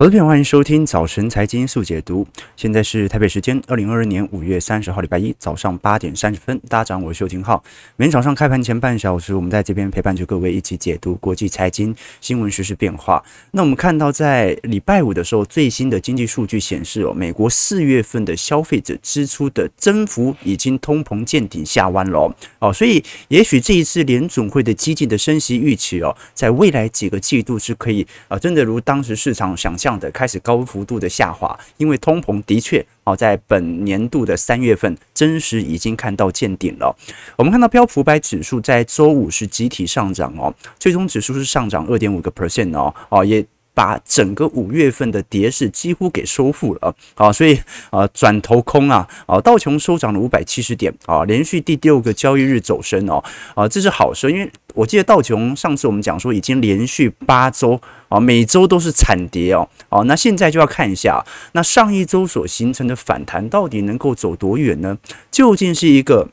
好的，朋友欢迎收听早晨财经速解读。现在是台北时间二零二二年五月三十号礼拜一早上八点三十分。大家好，我是邱廷浩。每天早上开盘前半小时，我们在这边陪伴着各位一起解读国际财经新闻、时事变化。那我们看到，在礼拜五的时候，最新的经济数据显示哦，美国四月份的消费者支出的增幅已经通膨见顶下弯了哦。所以也许这一次联总会的激进的升息预期哦，在未来几个季度是可以啊，真的如当时市场想象。这样的开始高幅度的下滑，因为通膨的确哦，在本年度的三月份真实已经看到见顶了。我们看到标普百指数在周五是集体上涨哦，最终指数是上涨二点五个 percent 哦哦，也把整个五月份的跌势几乎给收复了啊，所以啊转头空啊啊道琼收涨了五百七十点啊，连续第六个交易日走升哦啊，这是好事，因为。我记得道琼上次我们讲说已经连续八周啊，每周都是惨跌哦，哦，那现在就要看一下，那上一周所形成的反弹到底能够走多远呢？究竟是一个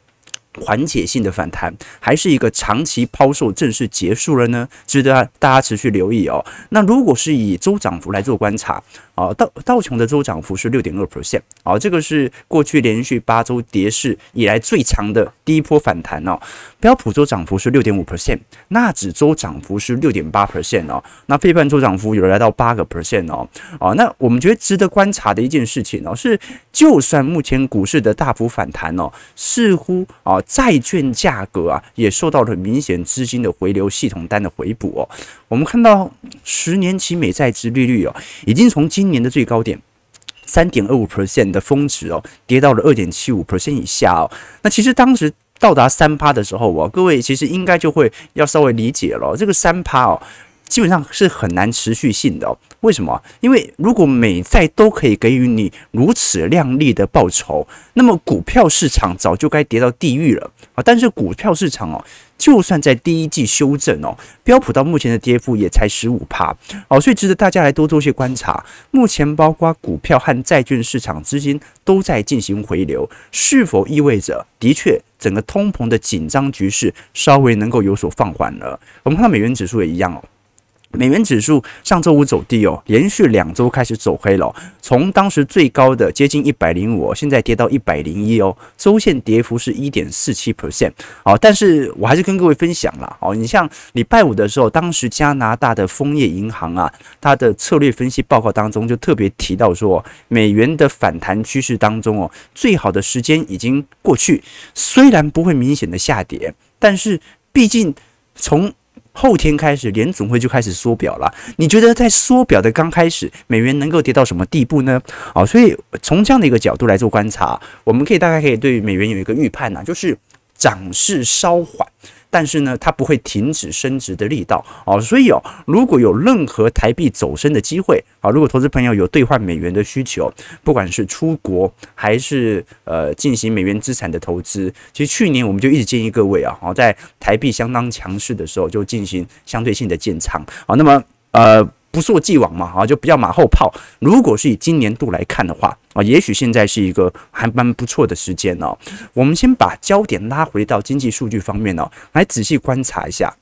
缓解性的反弹，还是一个长期抛售正式结束了呢？值得大家持续留意哦。那如果是以周涨幅来做观察。啊，道道琼的周涨幅是六点二 percent，啊，这个是过去连续八周跌势以来最长的第一波反弹哦。标普周涨幅是六点五 percent，纳指周涨幅是六点八 percent 哦。那费半周涨幅有来到八个 percent 哦。啊，那我们觉得值得观察的一件事情哦，是就算目前股市的大幅反弹哦，似乎啊债券价格啊也受到了明显资金的回流、系统单的回补哦。我们看到十年期美债殖利率哦，已经从今今年的最高点三点二五 percent 的峰值哦，跌到了二点七五 percent 以下哦。那其实当时到达三趴的时候哦，各位其实应该就会要稍微理解了，这个三趴哦，基本上是很难持续性的。为什么？因为如果美债都可以给予你如此亮丽的报酬，那么股票市场早就该跌到地狱了啊！但是股票市场哦。就算在第一季修正哦，标普到目前的跌幅也才十五趴哦，所以值得大家来多做些观察。目前包括股票和债券市场资金都在进行回流，是否意味着的确整个通膨的紧张局势稍微能够有所放缓了？我们看到美元指数也一样哦。美元指数上周五走低哦，连续两周开始走黑了。从当时最高的接近一百零五，现在跌到一百零一哦，周线跌幅是一点四七 percent 哦。但是我还是跟各位分享了哦，你像礼拜五的时候，当时加拿大的枫叶银行啊，它的策略分析报告当中就特别提到说，美元的反弹趋势当中哦，最好的时间已经过去，虽然不会明显的下跌，但是毕竟从后天开始，联总会就开始缩表了。你觉得在缩表的刚开始，美元能够跌到什么地步呢？啊，所以从这样的一个角度来做观察，我们可以大概可以对美元有一个预判呐，就是涨势稍缓。但是呢，它不会停止升值的力道哦，所以哦，如果有任何台币走升的机会啊，如果投资朋友有兑换美元的需求，不管是出国还是呃进行美元资产的投资，其实去年我们就一直建议各位啊，好在台币相当强势的时候就进行相对性的建仓啊，那么呃。不溯既往嘛，啊，就不要马后炮。如果是以今年度来看的话，啊，也许现在是一个还蛮不错的时间哦。我们先把焦点拉回到经济数据方面哦，来仔细观察一下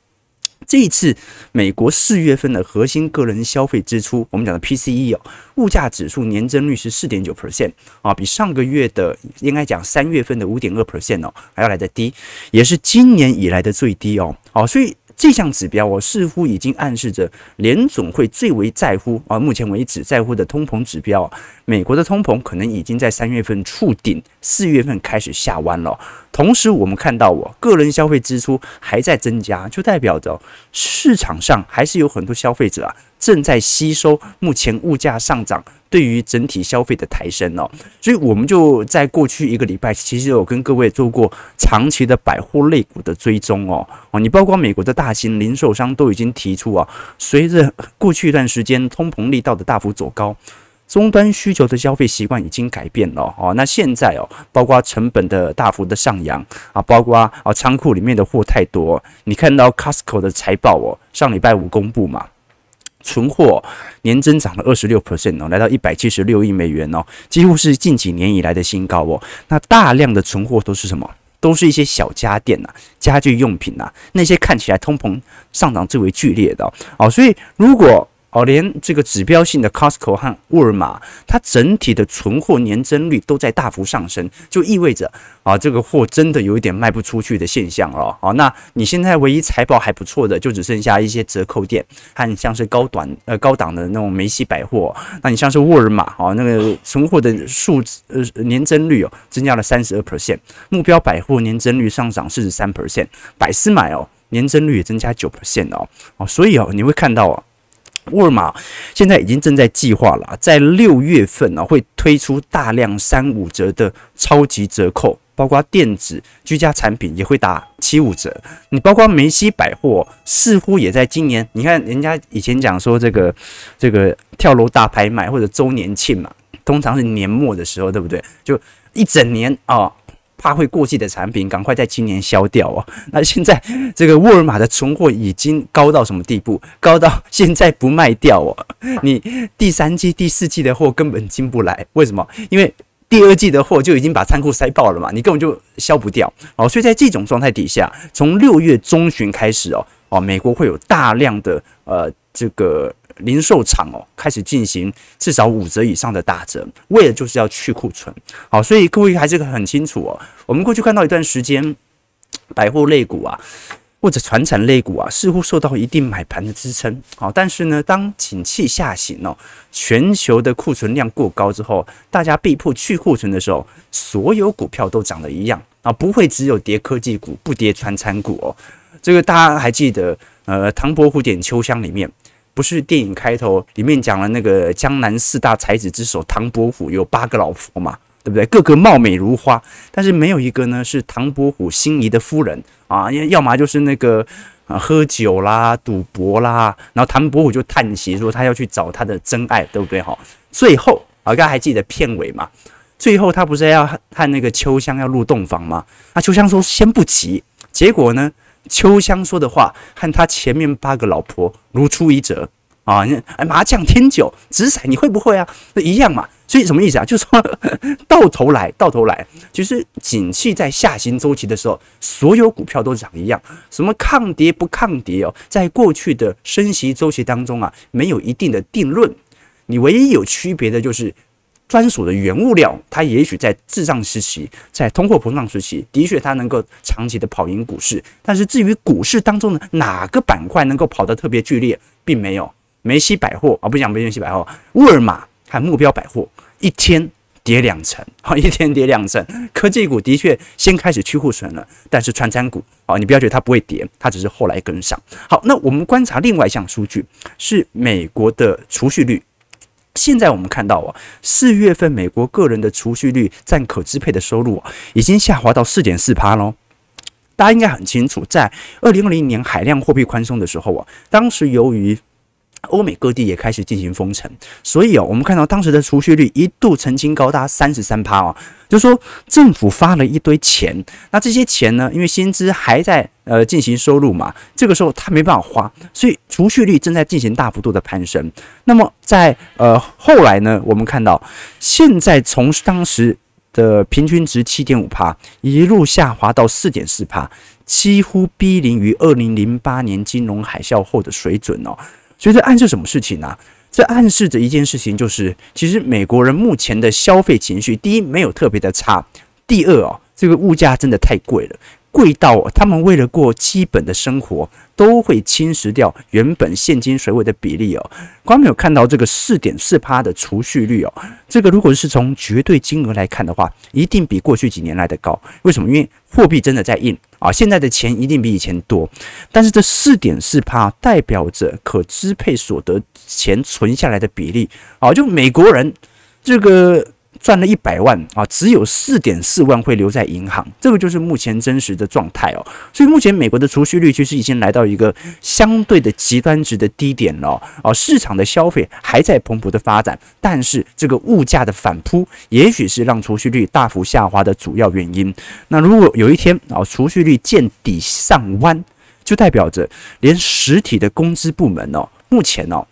这一次美国四月份的核心个人消费支出，我们讲的 PCE 哦，物价指数年增率是四点九 percent 啊，比上个月的应该讲三月份的五点二 percent 哦还要来得低，也是今年以来的最低哦。哦，所以。这项指标，我似乎已经暗示着联总会最为在乎啊，目前为止在乎的通膨指标，美国的通膨可能已经在三月份触顶，四月份开始下弯了。同时，我们看到我个人消费支出还在增加，就代表着市场上还是有很多消费者啊正在吸收目前物价上涨。对于整体消费的抬升哦，所以我们就在过去一个礼拜，其实有跟各位做过长期的百货类股的追踪哦哦，你包括美国的大型零售商都已经提出啊，随着过去一段时间通膨力道的大幅走高，终端需求的消费习惯已经改变了哦，那现在哦，包括成本的大幅的上扬啊，包括啊仓库里面的货太多，你看到 Costco 的财报哦，上礼拜五公布嘛。存货年增长了二十六 percent 哦，来到一百七十六亿美元哦，几乎是近几年以来的新高哦。那大量的存货都是什么？都是一些小家电呐、家具用品呐，那些看起来通膨上涨最为剧烈的哦。所以如果哦，连这个指标性的 Costco 和沃尔玛，它整体的存货年增率都在大幅上升，就意味着啊，这个货真的有一点卖不出去的现象了。哦，那你现在唯一财报还不错的，就只剩下一些折扣店和像是高短呃高档的那种梅西百货。那你像是沃尔玛哦，那个存货的数字呃年增率哦增加了三十二 percent，目标百货年增率上涨四十三 percent，百思买哦年增率也增加九 percent 哦哦，所以哦你会看到哦。沃尔玛现在已经正在计划了，在六月份呢会推出大量三五折的超级折扣，包括电子、居家产品也会打七五折。你包括梅西百货似乎也在今年，你看人家以前讲说这个这个跳楼大拍卖或者周年庆嘛，通常是年末的时候，对不对？就一整年啊。怕会过季的产品，赶快在今年销掉哦。那现在这个沃尔玛的存货已经高到什么地步？高到现在不卖掉哦。你第三季、第四季的货根本进不来，为什么？因为第二季的货就已经把仓库塞爆了嘛，你根本就销不掉哦。所以在这种状态底下，从六月中旬开始哦，哦，美国会有大量的呃这个。零售厂哦，开始进行至少五折以上的打折，为了就是要去库存。好，所以各位还是很清楚哦。我们过去看到一段时间，百货类股啊，或者传产类股啊，似乎受到一定买盘的支撑。好，但是呢，当景气下行哦，全球的库存量过高之后，大家被迫去库存的时候，所有股票都涨得一样啊，不会只有跌科技股，不跌传产股哦。这个大家还记得，呃，唐伯虎点秋香里面。不是电影开头里面讲了那个江南四大才子之首唐伯虎有八个老婆嘛，对不对？个个貌美如花，但是没有一个呢是唐伯虎心仪的夫人啊，要么就是那个啊喝酒啦、赌博啦，然后唐伯虎就叹息说他要去找他的真爱，对不对？哈，最后啊，大家还记得片尾嘛？最后他不是要和那个秋香要入洞房吗？那秋香说先不急，结果呢？秋香说的话和他前面八个老婆如出一辙啊！你麻将、天九、掷骰，你会不会啊？那一样嘛。所以什么意思啊？就是说到头来，到头来，其实景气在下行周期的时候，所有股票都涨一样。什么抗跌不抗跌哦？在过去的升息周期当中啊，没有一定的定论。你唯一有区别的就是。专属的原物料，它也许在滞胀时期，在通货膨胀时期，的确它能够长期的跑赢股市。但是至于股市当中的哪个板块能够跑得特别剧烈，并没有。梅西百货啊，不讲梅西百货，沃尔玛和目标百货一天跌两成，好，一天跌两成。科技股的确先开始去库存了，但是传产股啊，你不要觉得它不会跌，它只是后来跟上。好，那我们观察另外一项数据，是美国的储蓄率。现在我们看到啊，四月份美国个人的储蓄率占可支配的收入，已经下滑到四点四趴喽。大家应该很清楚，在二零二零年海量货币宽松的时候啊，当时由于欧美各地也开始进行封城，所以哦，我们看到当时的储蓄率一度曾经高达三十三趴哦，就说政府发了一堆钱，那这些钱呢，因为薪资还在呃进行收入嘛，这个时候他没办法花，所以储蓄率正在进行大幅度的攀升。那么在呃后来呢，我们看到现在从当时的平均值七点五趴一路下滑到四点四趴，几乎逼临于二零零八年金融海啸后的水准哦。所以这暗示什么事情呢、这暗示着一件事情，就是其实美国人目前的消费情绪，第一没有特别的差，第二哦，这个物价真的太贵了。贵到他们为了过基本的生活，都会侵蚀掉原本现金水位的比例哦。光没有看到这个四点四趴的储蓄率哦，这个如果是从绝对金额来看的话，一定比过去几年来的高。为什么？因为货币真的在印啊，现在的钱一定比以前多。但是这四点四趴代表着可支配所得钱存下来的比例啊，就美国人这个。赚了一百万啊，只有四点四万会留在银行，这个就是目前真实的状态哦。所以目前美国的储蓄率其实已经来到一个相对的极端值的低点了哦。市场的消费还在蓬勃的发展，但是这个物价的反扑，也许是让储蓄率大幅下滑的主要原因。那如果有一天啊，储蓄率见底上弯，就代表着连实体的工资部门哦，目前哦。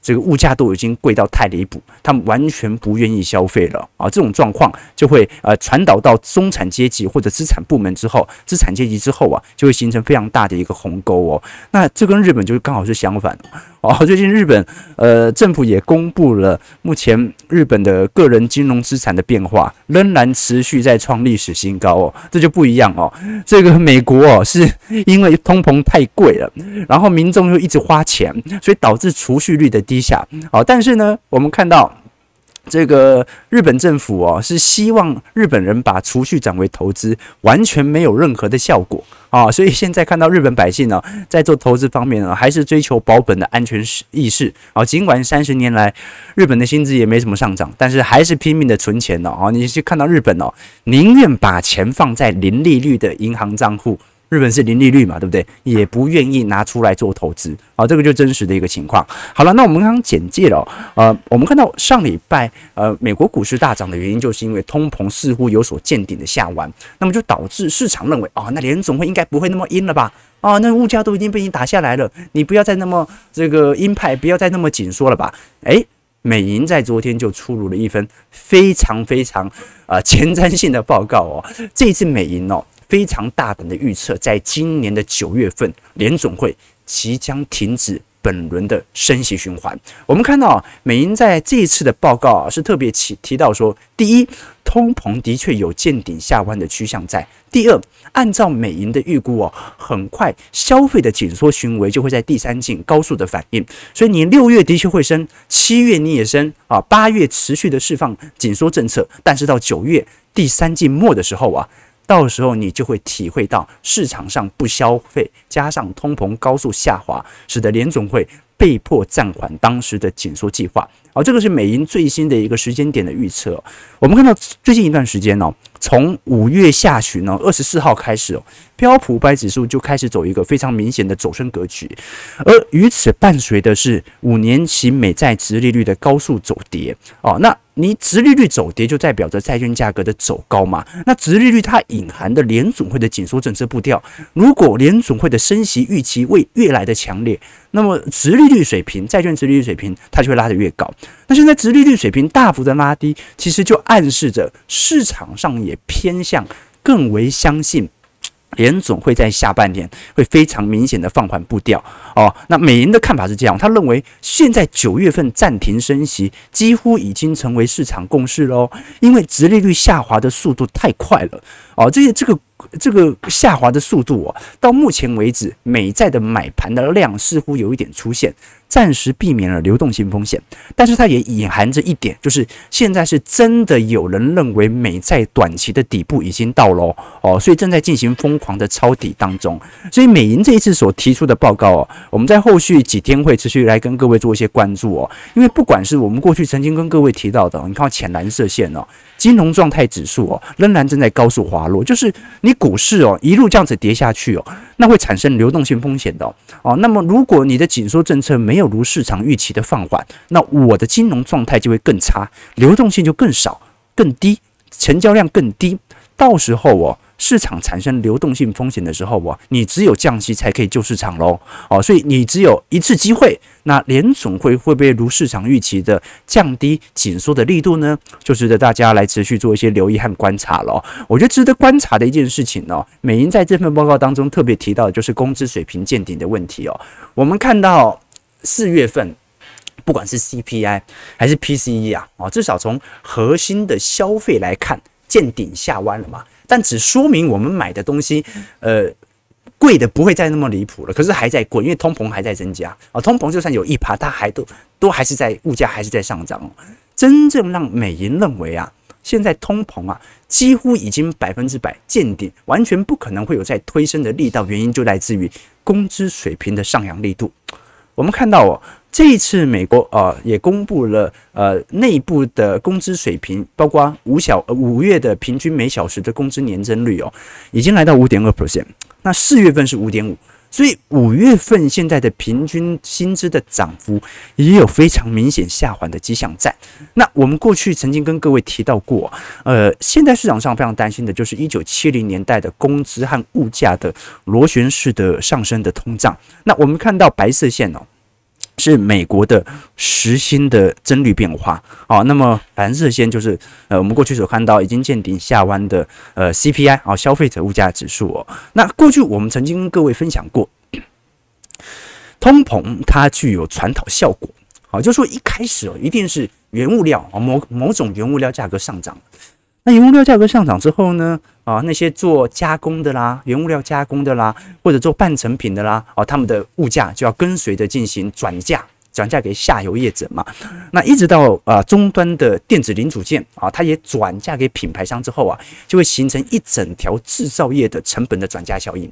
这个物价都已经贵到太离谱，他们完全不愿意消费了啊！这种状况就会呃传导到中产阶级或者资产部门之后，资产阶级之后啊，就会形成非常大的一个鸿沟哦。那这跟日本就刚好是相反哦。最近日本呃政府也公布了目前日本的个人金融资产的变化，仍然持续在创历史新高哦。这就不一样哦。这个美国哦是因为通膨太贵了，然后民众又一直花钱，所以导致储蓄率的低。下好，但是呢，我们看到这个日本政府哦，是希望日本人把储蓄转为投资，完全没有任何的效果啊。所以现在看到日本百姓呢，在做投资方面呢，还是追求保本的安全意识啊。尽管三十年来日本的薪资也没什么上涨，但是还是拼命的存钱哦。啊，你去看到日本哦，宁愿把钱放在零利率的银行账户。日本是零利率嘛，对不对？也不愿意拿出来做投资啊，这个就真实的一个情况。好了，那我们刚刚简介了，呃，我们看到上礼拜呃美国股市大涨的原因，就是因为通膨似乎有所见顶的下弯，那么就导致市场认为啊，那联总会应该不会那么鹰了吧？啊，那物价都已经被你打下来了，你不要再那么这个鹰派，不要再那么紧缩了吧？诶，美银在昨天就出炉了一份非常非常啊、呃、前瞻性的报告哦，这一次美银哦。非常大胆的预测，在今年的九月份，联总会即将停止本轮的升息循环。我们看到，美银在这一次的报告啊，是特别提提到说，第一，通膨的确有见顶下弯的趋向在；第二，按照美银的预估哦，很快消费的紧缩行为就会在第三季高速的反应。所以你六月的确会升，七月你也升啊，八月持续的释放紧缩政策，但是到九月第三季末的时候啊。到时候你就会体会到市场上不消费，加上通膨高速下滑，使得联总会被迫暂缓当时的紧缩计划。好，这个是美银最新的一个时间点的预测。我们看到最近一段时间哦，从五月下旬呢，二十四号开始哦，标普五百指数就开始走一个非常明显的走升格局，而与此伴随的是五年期美债殖利率的高速走跌哦，那。你殖利率走跌，就代表着债券价格的走高嘛？那殖利率它隐含的联总会的紧缩政策步调，如果联总会的升息预期会越来的强烈，那么殖利率水平、债券殖利率水平它就会拉得越高。那现在殖利率水平大幅的拉低，其实就暗示着市场上也偏向更为相信。联总会在下半年会非常明显的放缓步调哦。那美银的看法是这样，他认为现在九月份暂停升息几乎已经成为市场共识喽，因为殖利率下滑的速度太快了哦。这些这个这个下滑的速度哦，到目前为止美债的买盘的量似乎有一点出现。暂时避免了流动性风险，但是它也隐含着一点，就是现在是真的有人认为美债短期的底部已经到了哦，所以正在进行疯狂的抄底当中。所以美银这一次所提出的报告哦，我们在后续几天会持续来跟各位做一些关注哦，因为不管是我们过去曾经跟各位提到的，你看浅蓝色线哦。金融状态指数哦，仍然正在高速滑落，就是你股市哦一路这样子跌下去哦，那会产生流动性风险的哦。那么如果你的紧缩政策没没有如市场预期的放缓，那我的金融状态就会更差，流动性就更少、更低，成交量更低，到时候哦。市场产生流动性风险的时候，我你只有降息才可以救市场喽，哦，所以你只有一次机会。那联总会会不会如市场预期的降低紧缩的力度呢？就值得大家来持续做一些留意和观察喽。我觉得值得观察的一件事情呢，美银在这份报告当中特别提到的就是工资水平见顶的问题哦。我们看到四月份，不管是 CPI 还是 PCE 啊，啊，至少从核心的消费来看，见顶下弯了嘛。但只说明我们买的东西，呃，贵的不会再那么离谱了。可是还在贵，因为通膨还在增加啊。通膨就算有一趴，它还都都还是在物价还是在上涨。真正让美银认为啊，现在通膨啊几乎已经百分之百见顶，完全不可能会有再推升的力道。原因就来自于工资水平的上扬力度。我们看到哦。这一次，美国啊也公布了呃内部的工资水平，包括五小呃五月的平均每小时的工资年增率哦，已经来到五点二 percent。那四月份是五点五，所以五月份现在的平均薪资的涨幅也有非常明显下滑的迹象在。那我们过去曾经跟各位提到过，呃，现在市场上非常担心的就是一九七零年代的工资和物价的螺旋式的上升的通胀。那我们看到白色线哦。是美国的时薪的增率变化。啊，那么蓝色线就是呃我们过去所看到已经见顶下弯的呃 CPI 啊消费者物价指数哦。那过去我们曾经跟各位分享过，通膨它具有传导效果，好，就说一开始哦一定是原物料啊某某种原物料价格上涨，那原物料价格上涨之后呢啊那些做加工的啦，原物料加工的啦，或者做半成品的啦，啊他们的物价就要跟随着进行转嫁。转嫁给下游业者嘛，那一直到啊终端的电子零组件啊，它也转嫁给品牌商之后啊，就会形成一整条制造业的成本的转嫁效应。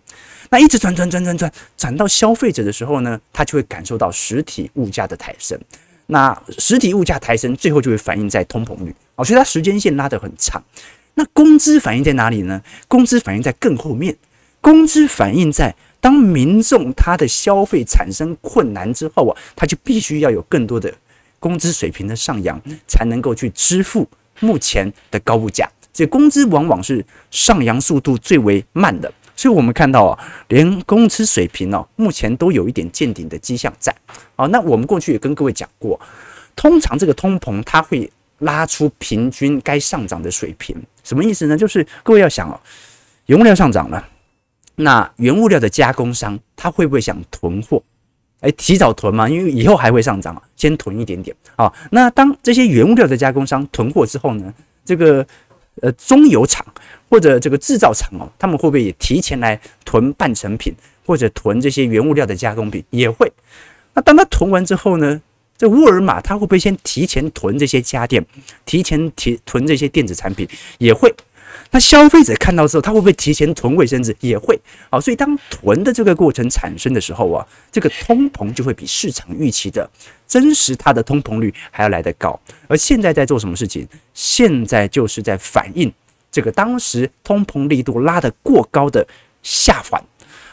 那一直转转转转转转到消费者的时候呢，他就会感受到实体物价的抬升。那实体物价抬升，最后就会反映在通膨率啊，所以它时间线拉得很长。那工资反映在哪里呢？工资反映在更后面，工资反映在。当民众他的消费产生困难之后啊，他就必须要有更多的工资水平的上扬，才能够去支付目前的高物价。所以工资往往是上扬速度最为慢的。所以我们看到啊，连工资水平哦，目前都有一点见顶的迹象在。啊，那我们过去也跟各位讲过，通常这个通膨它会拉出平均该上涨的水平。什么意思呢？就是各位要想哦，原物料上涨了。那原物料的加工商，他会不会想囤货？哎，提早囤嘛，因为以后还会上涨，先囤一点点啊。那当这些原物料的加工商囤货之后呢，这个呃中游厂或者这个制造厂哦，他们会不会也提前来囤半成品或者囤这些原物料的加工品？也会。那当他囤完之后呢，这沃尔玛他会不会先提前囤这些家电，提前提囤这些电子产品？也会。那消费者看到之后，他会不会提前囤卫生纸？也会。好，所以当囤的这个过程产生的时候啊，这个通膨就会比市场预期的真实它的通膨率还要来得高。而现在在做什么事情？现在就是在反映这个当时通膨力度拉得过高的下缓。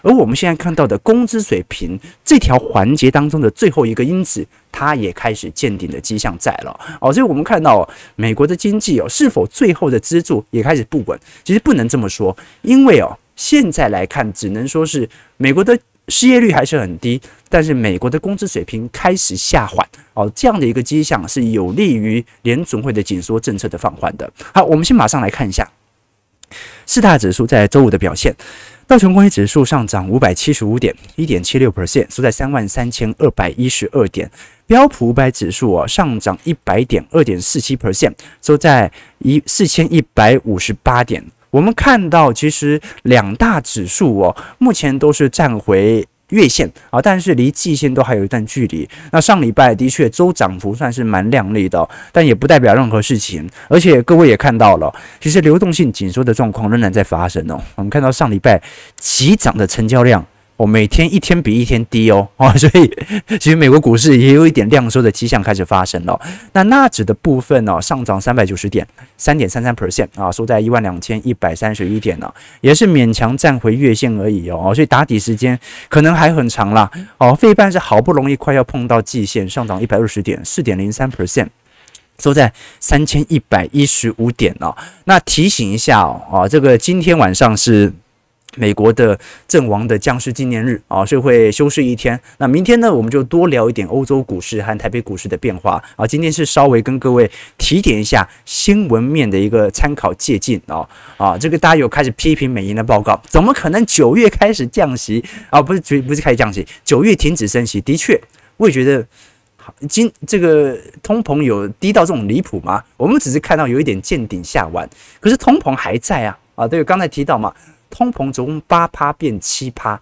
而我们现在看到的工资水平这条环节当中的最后一个因子，它也开始见顶的迹象在了哦，所以我们看到美国的经济哦，是否最后的支柱也开始不稳？其实不能这么说，因为哦，现在来看只能说是美国的失业率还是很低，但是美国的工资水平开始下缓哦，这样的一个迹象是有利于联总会的紧缩政策的放缓的。好，我们先马上来看一下四大指数在周五的表现。道琼工业指数上涨五百七十五点，一点七六 percent，收在三万三千二百一十二点。标普五百指数哦上涨一百点，二点四七 percent，收在一四千一百五十八点。我们看到，其实两大指数哦，目前都是站回。月线啊，但是离季线都还有一段距离。那上礼拜的确周涨幅算是蛮亮丽的，但也不代表任何事情。而且各位也看到了，其实流动性紧缩的状况仍然在发生哦。我们看到上礼拜急涨的成交量。我每天一天比一天低哦，哦，所以 其实美国股市也有一点量缩的迹象开始发生了。那纳指的部分呢，上涨三百九十点，三点三三 percent 啊，收在一万两千一百三十一点呢，也是勉强站回月线而已哦，所以打底时间可能还很长啦。哦，费半是好不容易快要碰到季线，上涨一百二十点，四点零三 percent，收在三千一百一十五点哦。那提醒一下哦，啊，这个今天晚上是。美国的阵亡的将士纪念日啊，所以会休市一天。那明天呢，我们就多聊一点欧洲股市和台北股市的变化啊。今天是稍微跟各位提点一下新闻面的一个参考借鉴啊啊，这个大家有开始批评美银的报告，怎么可能九月开始降息啊？不是不是开始降息，九月停止升息。的确，我也觉得今这个通膨有低到这种离谱吗？我们只是看到有一点见顶下弯，可是通膨还在啊啊！对，刚才提到嘛。通膨从八趴变七趴，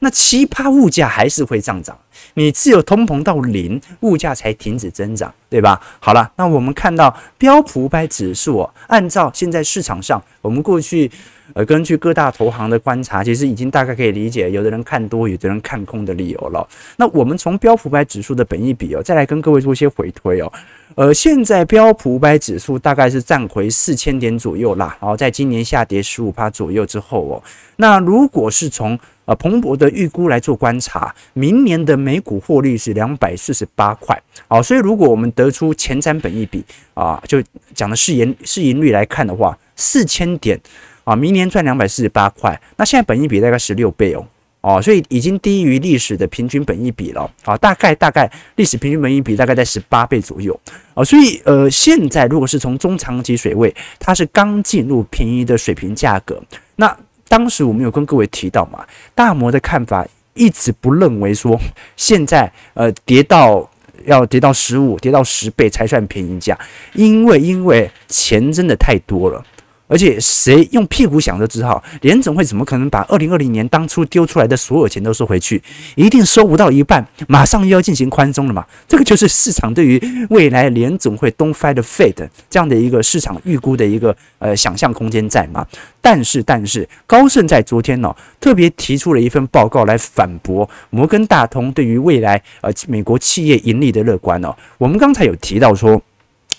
那七趴物价还是会上涨。你只有通膨到零，物价才停止增长，对吧？好了，那我们看到标普五百指数哦，按照现在市场上，我们过去呃根据各大投行的观察，其实已经大概可以理解，有的人看多，有的人看空的理由了。那我们从标普五百指数的本益比哦，再来跟各位做一些回推哦。呃，现在标普五百指数大概是站回四千点左右啦，然后在今年下跌十五趴左右之后哦，那如果是从呃彭博的预估来做观察，明年的每股获利是两百四十八块，好，所以如果我们得出前瞻本益比啊，就讲的市盈市盈率来看的话，四千点啊，明年赚两百四十八块，那现在本益比大概十六倍哦。哦，所以已经低于历史的平均本益比了啊，大概大概历史平均本益比大概在十八倍左右啊，所以呃，现在如果是从中长期水位，它是刚进入便宜的水平价格。那当时我们有跟各位提到嘛，大摩的看法一直不认为说现在呃跌到要跌到十五跌到十倍才算便宜价，因为因为钱真的太多了。而且谁用屁股想都知道，联总会怎么可能把二零二零年当初丢出来的所有钱都收回去？一定收不到一半，马上又要进行宽松了嘛？这个就是市场对于未来联总会 don't fight the Fed 这样的一个市场预估的一个呃想象空间在嘛？但是但是高盛在昨天呢、哦、特别提出了一份报告来反驳摩根大通对于未来呃美国企业盈利的乐观哦。我们刚才有提到说。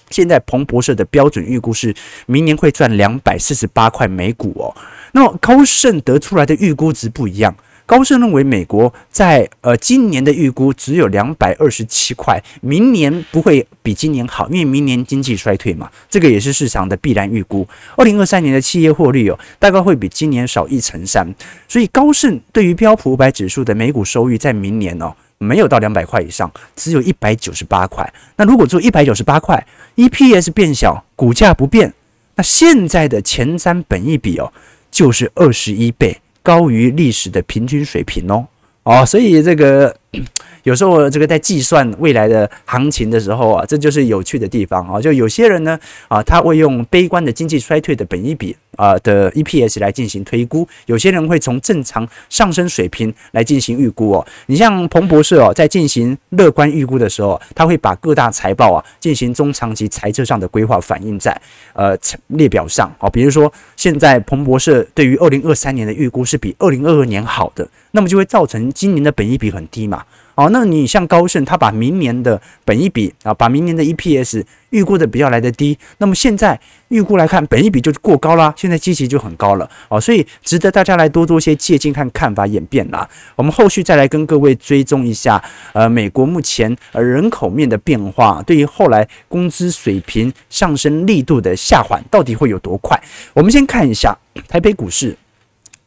现在彭博社的标准预估是明年会赚两百四十八块每股哦。那么高盛得出来的预估值不一样，高盛认为美国在呃今年的预估只有两百二十七块，明年不会比今年好，因为明年经济衰退嘛，这个也是市场的必然预估。二零二三年的企业获利哦，大概会比今年少一成三，所以高盛对于标普五百指数的每股收益在明年哦。没有到两百块以上，只有一百九十八块。那如果做一百九十八块，EPS 变小，股价不变，那现在的前三本益比哦，就是二十一倍，高于历史的平均水平哦。哦，所以这个 有时候这个在计算未来的行情的时候啊，这就是有趣的地方啊。就有些人呢啊，他会用悲观的经济衰退的本益比。啊的 EPS 来进行推估，有些人会从正常上升水平来进行预估哦。你像彭博社哦，在进行乐观预估的时候，他会把各大财报啊进行中长期财政上的规划反映在呃列表上哦。比如说，现在彭博社对于二零二三年的预估是比二零二二年好的，那么就会造成今年的本益比很低嘛。哦，那你像高盛，他把明年的本益比啊，把明年的 EPS 预估的比较来得低，那么现在预估来看，本益比就过高啦，现在基期就很高了哦，所以值得大家来多做些借鉴看看法演变啦。我们后续再来跟各位追踪一下，呃，美国目前呃人口面的变化，对于后来工资水平上升力度的下缓，到底会有多快？我们先看一下台北股市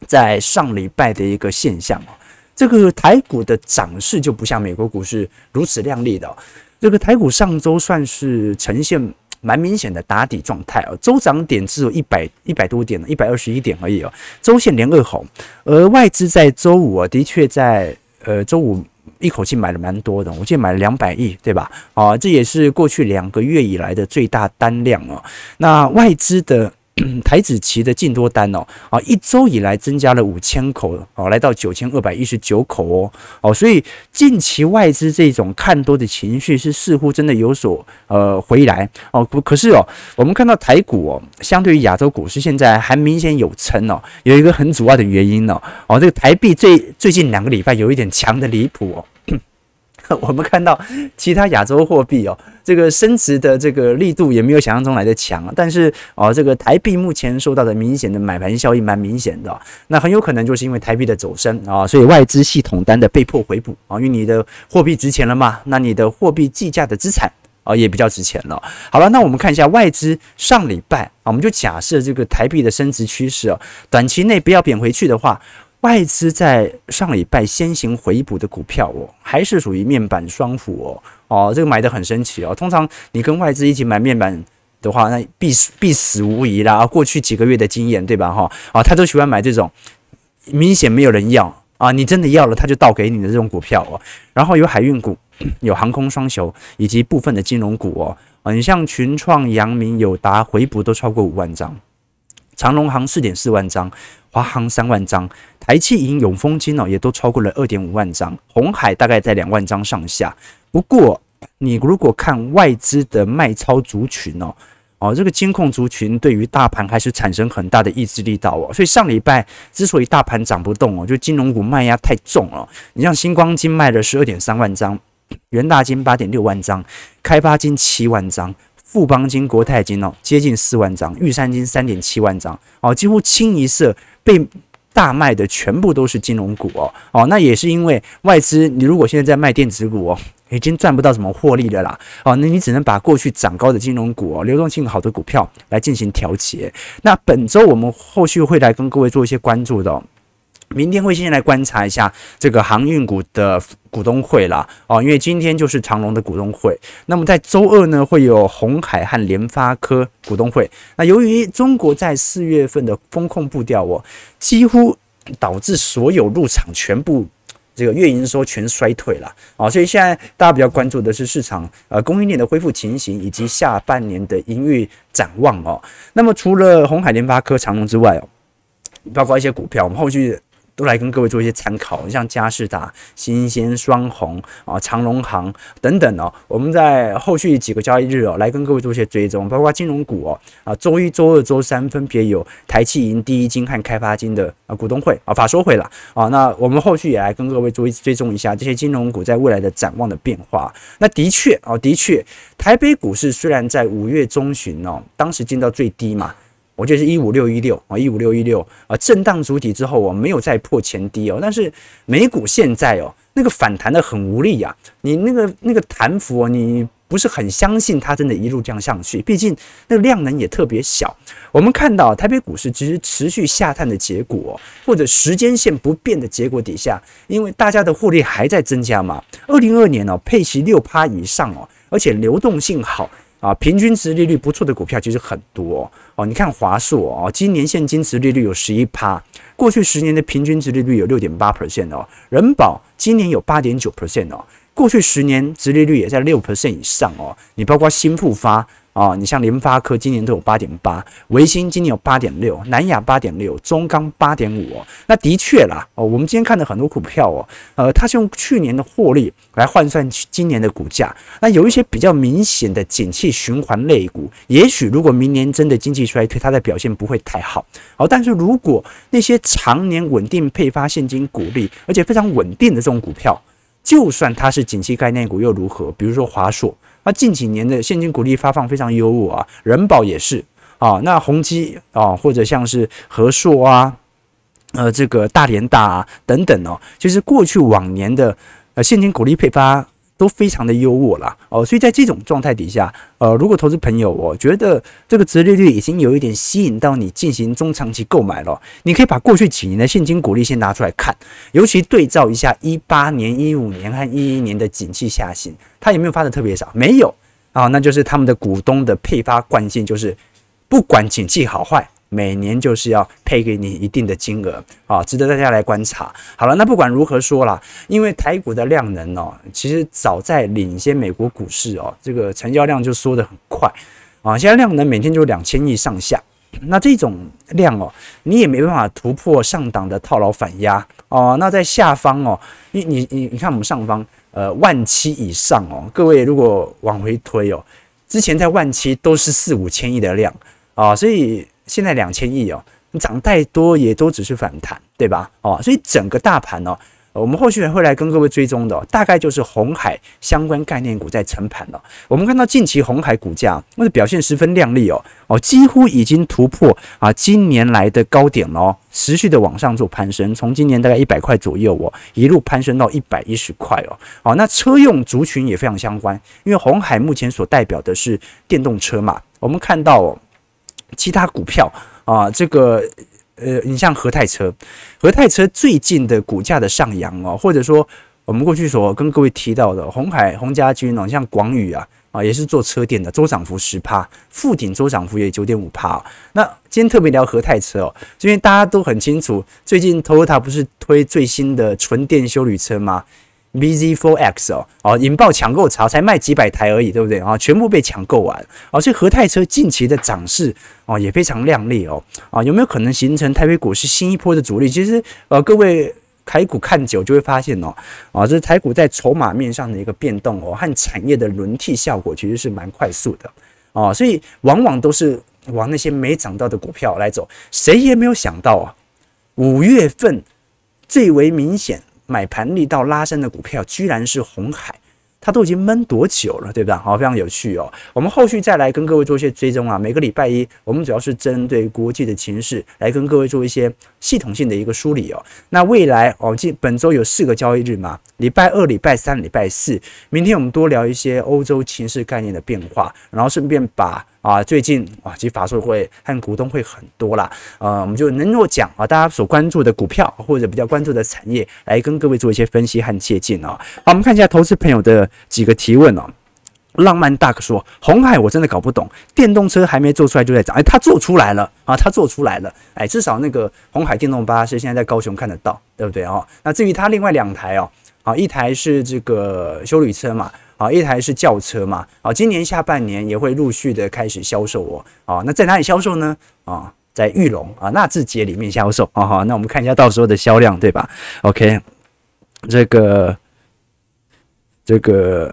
在上礼拜的一个现象啊。这个台股的涨势就不像美国股市如此亮丽的。这个台股上周算是呈现蛮明显的打底状态哦，周涨点只有一百一百多点，一百二十一点而已哦。周线连二红，而外资在周五啊，的确在呃周五一口气买了蛮多的，我记得买了两百亿，对吧？啊，这也是过去两个月以来的最大单量哦。那外资的。台子期的净多单哦，啊，一周以来增加了五千口哦，来到九千二百一十九口哦，哦，所以近期外资这种看多的情绪是似乎真的有所呃回来哦，不，可是哦，我们看到台股哦，相对于亚洲股市现在还明显有撑哦，有一个很主要的原因哦，哦，这个台币最最近两个礼拜有一点强的离谱哦。我们看到其他亚洲货币哦，这个升值的这个力度也没有想象中来的强，但是哦，这个台币目前受到的明显的买盘效应蛮明显的，那很有可能就是因为台币的走升啊，所以外资系统单的被迫回补啊，因为你的货币值钱了嘛，那你的货币计价的资产啊也比较值钱了。好了，那我们看一下外资上礼拜啊，我们就假设这个台币的升值趋势啊，短期内不要贬回去的话。外资在上礼拜先行回补的股票哦，还是属于面板双虎哦哦，这个买得很神奇哦。通常你跟外资一起买面板的话，那必死必死无疑啦。过去几个月的经验对吧？哈啊，他都喜欢买这种明显没有人要啊，你真的要了他就倒给你的这种股票哦。然后有海运股，有航空双雄，以及部分的金融股哦。啊，你像群创、阳明、友达回补都超过五万张，长荣航四点四万张。华航三万张，台企银、永丰金哦，也都超过了二点五万张，鸿海大概在两万张上下。不过，你如果看外资的卖超族群哦，哦，这个监控族群对于大盘还是产生很大的抑制力道哦。所以上礼拜之所以大盘涨不动哦，就金融股卖压太重了。你像新光金卖了十二点三万张，元大金八点六万张，开发金七万张。富邦金、国泰金哦，接近四万张；玉山金三点七万张哦，几乎清一色被大卖的全部都是金融股哦哦，那也是因为外资，你如果现在在卖电子股哦，已经赚不到什么获利的啦哦，那你只能把过去涨高的金融股哦，流动性好的股票来进行调节。那本周我们后续会来跟各位做一些关注的哦。明天会先来观察一下这个航运股的股东会啦，哦，因为今天就是长隆的股东会。那么在周二呢，会有红海和联发科股东会。那由于中国在四月份的风控步调哦，几乎导致所有入场全部这个月营收全衰退了啊，所以现在大家比较关注的是市场呃供应链的恢复情形以及下半年的营运展望哦。那么除了红海、联发科、长隆之外哦，包括一些股票，我们后续。都来跟各位做一些参考，像佳士达、新鲜双鸿啊、长隆行等等哦。我们在后续几个交易日哦，来跟各位做一些追踪，包括金融股哦啊，周一、周二、周三分别有台企银、第一金和开发金的啊股东会啊法说会了啊。那我们后续也来跟各位做一追踪一下这些金融股在未来的展望的变化。那的确哦，的确，台北股市虽然在五月中旬哦，当时进到最低嘛。我觉得是一五六一六啊，一五六一六啊，震荡主体之后，我没有再破前低哦。但是美股现在哦，那个反弹的很无力呀。你那个那个弹幅哦，你不是很相信它真的一路这样上去？毕竟那个量能也特别小。我们看到台北股市其实持续下探的结果，或者时间线不变的结果底下，因为大家的获利还在增加嘛。二零二二年哦，配息六趴以上哦，而且流动性好。啊，平均值利率不错的股票其实很多哦。你看华硕哦，今年现金值利率有十一趴，过去十年的平均值利率有六点八 percent 哦。人保今年有八点九 percent 哦，过去十年值利率也在六 percent 以上哦。你包括新复发。哦，你像联发科今年都有八点八，维新今年有八点六，南亚八点六，中钢八点五。那的确啦，哦，我们今天看的很多股票哦，呃，它是用去年的获利来换算今年的股价。那有一些比较明显的景气循环类股，也许如果明年真的经济衰退，它的表现不会太好。哦，但是如果那些常年稳定配发现金股利，而且非常稳定的这种股票，就算它是景气概念股又如何？比如说华硕。那近几年的现金股利发放非常优渥啊，人保也是啊，那宏基啊，或者像是和硕啊，呃，这个大连大啊等等哦，就是过去往年的呃现金股利配发。都非常的优渥啦，哦，所以在这种状态底下，呃，如果投资朋友我觉得这个殖利率已经有一点吸引到你进行中长期购买了，你可以把过去几年的现金股利先拿出来看，尤其对照一下一八年、一五年和一一年的景气下行，它有没有发的特别少？没有啊，那就是他们的股东的配发惯性就是不管景气好坏。每年就是要配给你一定的金额啊，值得大家来观察。好了，那不管如何说啦，因为台股的量能哦，其实早在领先美国股市哦，这个成交量就缩得很快啊。现在量能每天就两千亿上下，那这种量哦，你也没办法突破上档的套牢反压哦。那在下方哦，你你你你看我们上方呃万七以上哦，各位如果往回推哦，之前在万七都是四五千亿的量啊，所以。现在两千亿哦，你涨再多也都只是反弹，对吧？哦，所以整个大盘哦，我们后续还会来跟各位追踪的，大概就是红海相关概念股在撑盘了。我们看到近期红海股价那表现十分亮丽哦，哦，几乎已经突破啊今年来的高点了哦，持续的往上做攀升，从今年大概一百块左右哦，一路攀升到一百一十块哦。哦，那车用族群也非常相关，因为红海目前所代表的是电动车嘛，我们看到。其他股票啊，这个呃，你像和泰车，和泰车最近的股价的上扬哦，或者说我们过去所跟各位提到的鸿海、鸿家军哦，像广宇啊啊，也是做车电的，周涨幅十趴，富鼎周涨幅也九点五趴。那今天特别聊和泰车哦，因为大家都很清楚，最近 Toyota 不是推最新的纯电休旅车吗？bZ4X 哦，哦，引爆抢购潮，才卖几百台而已，对不对啊？全部被抢购完，哦，所以和泰车近期的涨势哦也非常亮丽哦，啊，有没有可能形成台北股市新一波的主力？其实呃，各位台股看久就会发现哦，啊，这台股在筹码面上的一个变动哦，和产业的轮替效果其实是蛮快速的哦，所以往往都是往那些没涨到的股票来走，谁也没有想到啊，五月份最为明显。买盘力道拉升的股票，居然是红海，它都已经闷多久了，对吧？好，非常有趣哦。我们后续再来跟各位做一些追踪啊。每个礼拜一，我们主要是针对国际的情势来跟各位做一些系统性的一个梳理哦。那未来哦，今本周有四个交易日嘛，礼拜二、礼拜三、礼拜四，明天我们多聊一些欧洲情势概念的变化，然后顺便把啊最近啊，其实法说会和股东会很多啦，呃，我们就能够讲啊，大家所关注的股票或者比较关注的产业，来跟各位做一些分析和借鉴哦。好，我们看一下投资朋友的几个提问哦。浪漫大哥说：“红海我真的搞不懂，电动车还没做出来就在涨，哎，他做出来了啊，他做出来了，哎，至少那个红海电动巴士现在在高雄看得到，对不对哦？那至于他另外两台哦，啊，一台是这个修理车嘛，啊，一台是轿车嘛，啊，今年下半年也会陆续的开始销售哦，啊，那在哪里销售呢？啊，在玉龙啊纳智捷里面销售啊，好，那我们看一下到时候的销量，对吧？OK，这个这个。”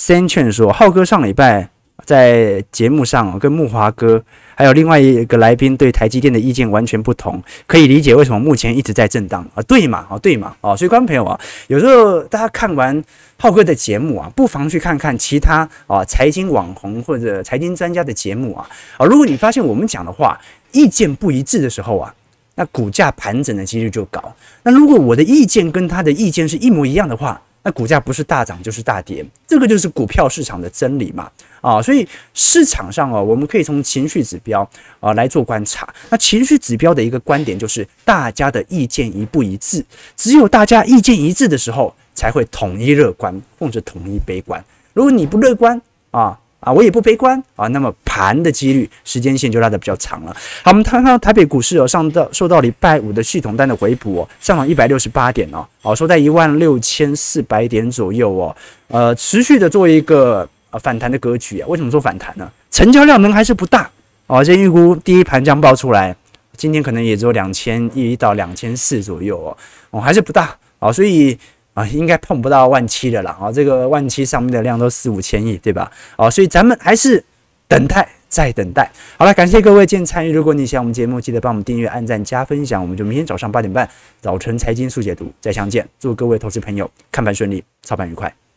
先劝说浩哥上礼拜在节目上跟木华哥还有另外一个来宾对台积电的意见完全不同，可以理解为什么目前一直在震荡啊？对嘛？啊，对嘛？啊，所以观众朋友啊，有时候大家看完浩哥的节目啊，不妨去看看其他啊财经网红或者财经专家的节目啊啊，如果你发现我们讲的话意见不一致的时候啊，那股价盘整的几率就高。那如果我的意见跟他的意见是一模一样的话，那股价不是大涨就是大跌，这个就是股票市场的真理嘛啊！所以市场上哦，我们可以从情绪指标啊来做观察。那情绪指标的一个观点就是大家的意见一不一致，只有大家意见一致的时候，才会统一乐观或者统一悲观。如果你不乐观啊。啊，我也不悲观啊，那么盘的几率时间线就拉得比较长了。好，我们看到台北股市哦，上到受到礼拜五的系统单的回补哦，上涨一百六十八点哦，哦，收在一万六千四百点左右哦，呃，持续的做一个呃反弹的格局啊。为什么说反弹呢？成交量能还是不大哦，先预估第一盘将爆出来，今天可能也只有两千一到两千四左右哦，哦，还是不大哦，所以。啊，应该碰不到万七的了啊！这个万七上面的量都四五千亿，对吧？啊，所以咱们还是等待，再等待。好了，感谢各位今天参与。如果你喜欢我们节目，记得帮我们订阅、按赞、加分享。我们就明天早上八点半，早晨财经速解读再相见。祝各位投资朋友看盘顺利，操盘愉快。